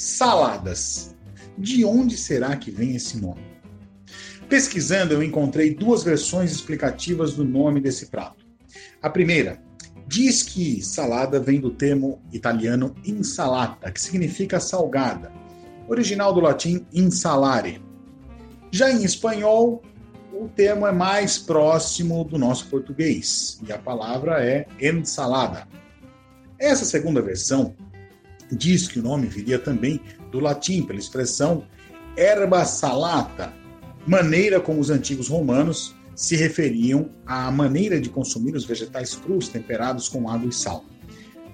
Saladas. De onde será que vem esse nome? Pesquisando, eu encontrei duas versões explicativas do nome desse prato. A primeira diz que salada vem do termo italiano insalata, que significa salgada, original do latim insalare. Já em espanhol, o termo é mais próximo do nosso português e a palavra é ensalada. Essa segunda versão diz que o nome viria também do latim, pela expressão erba salata, maneira como os antigos romanos se referiam à maneira de consumir os vegetais crus temperados com água e sal.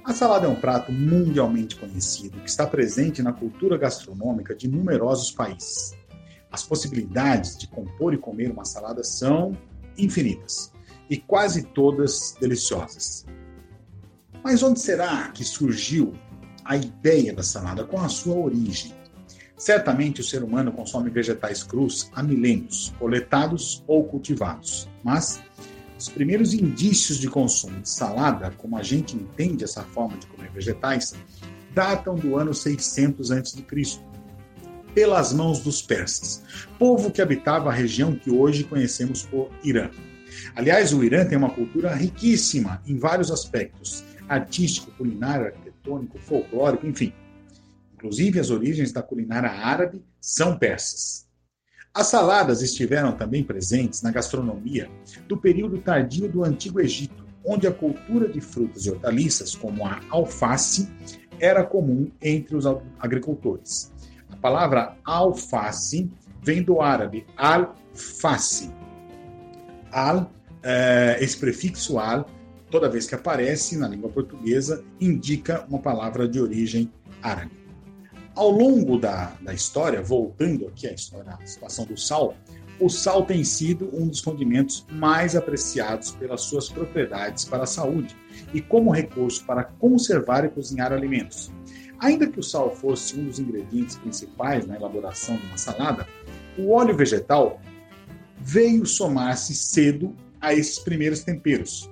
A salada é um prato mundialmente conhecido que está presente na cultura gastronômica de numerosos países. As possibilidades de compor e comer uma salada são infinitas e quase todas deliciosas. Mas onde será que surgiu a ideia da salada? com a sua origem? Certamente o ser humano consome vegetais crus há milênios, coletados ou cultivados. Mas os primeiros indícios de consumo de salada, como a gente entende essa forma de comer vegetais, datam do ano 600 a.C., pelas mãos dos persas, povo que habitava a região que hoje conhecemos por Irã. Aliás, o Irã tem uma cultura riquíssima em vários aspectos: artístico, culinário, arquitetônico, folclórico, enfim. Inclusive, as origens da culinária árabe são persas. As saladas estiveram também presentes na gastronomia do período tardio do Antigo Egito, onde a cultura de frutas e hortaliças, como a alface, era comum entre os agricultores. A palavra alface vem do árabe al-face. Al, é, esse prefixo al, toda vez que aparece na língua portuguesa, indica uma palavra de origem árabe. Ao longo da, da história, voltando aqui à história, à situação do sal, o sal tem sido um dos condimentos mais apreciados pelas suas propriedades para a saúde e como recurso para conservar e cozinhar alimentos. Ainda que o sal fosse um dos ingredientes principais na elaboração de uma salada, o óleo vegetal veio somar-se cedo a esses primeiros temperos.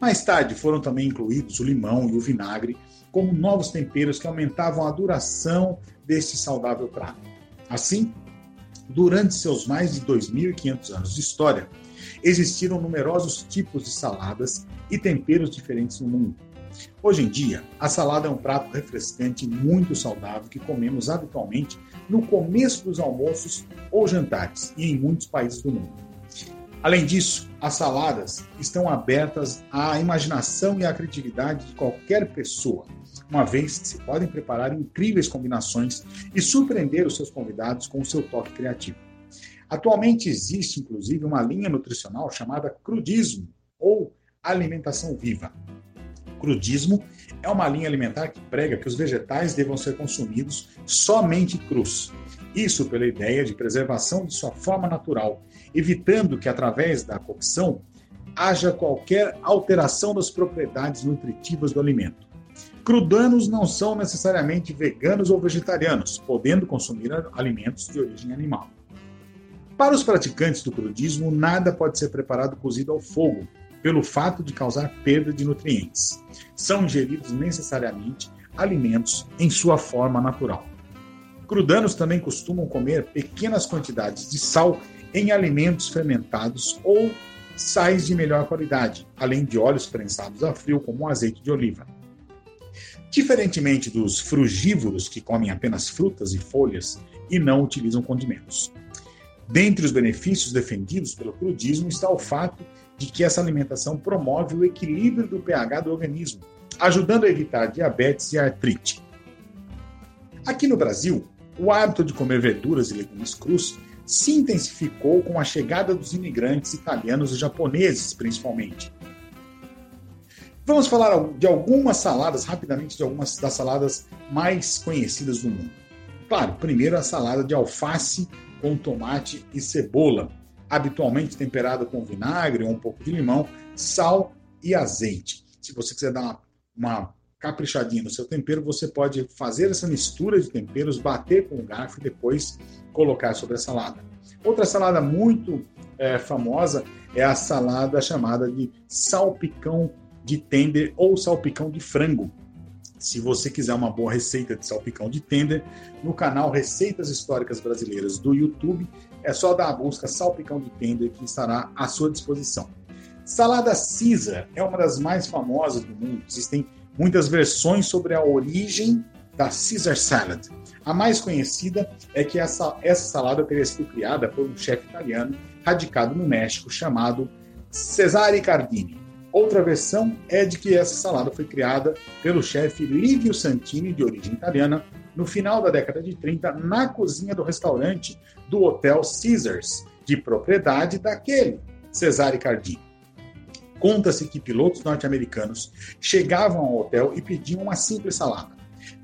Mais tarde foram também incluídos o limão e o vinagre como novos temperos que aumentavam a duração deste saudável prato. Assim, durante seus mais de 2.500 anos de história, existiram numerosos tipos de saladas e temperos diferentes no mundo. Hoje em dia, a salada é um prato refrescante muito saudável que comemos habitualmente no começo dos almoços ou jantares e em muitos países do mundo. Além disso, as saladas estão abertas à imaginação e à criatividade de qualquer pessoa, uma vez que se podem preparar incríveis combinações e surpreender os seus convidados com o seu toque criativo. Atualmente existe, inclusive, uma linha nutricional chamada crudismo ou alimentação viva. Crudismo é uma linha alimentar que prega que os vegetais devam ser consumidos somente crus. Isso pela ideia de preservação de sua forma natural, evitando que através da cocção haja qualquer alteração das propriedades nutritivas do alimento. Crudanos não são necessariamente veganos ou vegetarianos, podendo consumir alimentos de origem animal. Para os praticantes do crudismo, nada pode ser preparado cozido ao fogo, pelo fato de causar perda de nutrientes. São ingeridos necessariamente alimentos em sua forma natural. Crudanos também costumam comer pequenas quantidades de sal em alimentos fermentados ou sais de melhor qualidade, além de óleos prensados a frio, como o azeite de oliva. Diferentemente dos frugívoros que comem apenas frutas e folhas e não utilizam condimentos. Dentre os benefícios defendidos pelo crudismo está o fato de que essa alimentação promove o equilíbrio do pH do organismo, ajudando a evitar diabetes e artrite. Aqui no Brasil, o hábito de comer verduras e legumes crus se intensificou com a chegada dos imigrantes italianos e japoneses, principalmente, Vamos falar de algumas saladas, rapidamente, de algumas das saladas mais conhecidas do mundo. Claro, primeiro a salada de alface com tomate e cebola, habitualmente temperada com vinagre ou um pouco de limão, sal e azeite. Se você quiser dar uma, uma caprichadinha no seu tempero, você pode fazer essa mistura de temperos, bater com o garfo e depois colocar sobre a salada. Outra salada muito é, famosa é a salada chamada de salpicão de tender ou salpicão de frango. se você quiser uma boa receita de salpicão de tender, no canal Receitas Históricas Brasileiras do YouTube, é só dar a busca Salpicão de Tender que estará à sua disposição. Salada Caesar é uma das mais famosas do mundo. Existem muitas versões sobre a origem da Caesar Salad. A mais conhecida é que essa, essa salada teria sido criada por um chefe italiano radicado no México chamado Cesare Cardini. Outra versão é de que essa salada foi criada pelo chefe Livio Santini, de origem italiana, no final da década de 30, na cozinha do restaurante do Hotel Caesars, de propriedade daquele Cesare Cardini. Conta-se que pilotos norte-americanos chegavam ao hotel e pediam uma simples salada.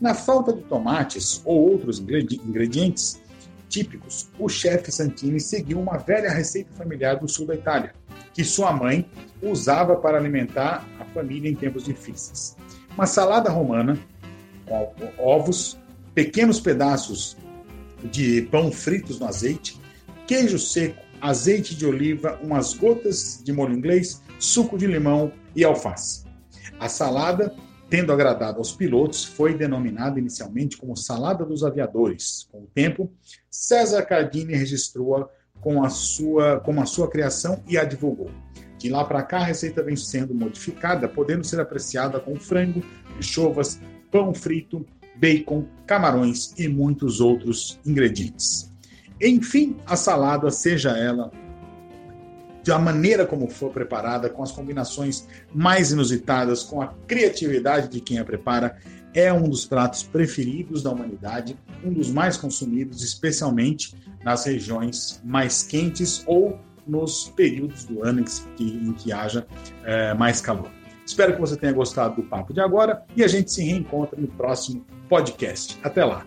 Na falta de tomates ou outros ingredientes típicos, o chefe Santini seguiu uma velha receita familiar do sul da Itália, que sua mãe usava para alimentar a família em tempos difíceis. Uma salada romana com ovos, pequenos pedaços de pão fritos no azeite, queijo seco, azeite de oliva, umas gotas de molho inglês, suco de limão e alface. A salada, tendo agradado aos pilotos, foi denominada inicialmente como Salada dos Aviadores. Com o tempo, César Cardini registrou-a com a sua, com a sua criação e a divulgou. De lá para cá, a receita vem sendo modificada, podendo ser apreciada com frango, anchovas, pão frito, bacon, camarões e muitos outros ingredientes. Enfim, a salada, seja ela da maneira como for preparada, com as combinações mais inusitadas, com a criatividade de quem a prepara, é um dos pratos preferidos da humanidade, um dos mais consumidos, especialmente nas regiões mais quentes ou nos períodos do ano em que, em que haja é, mais calor. Espero que você tenha gostado do papo de agora e a gente se reencontra no próximo podcast. Até lá!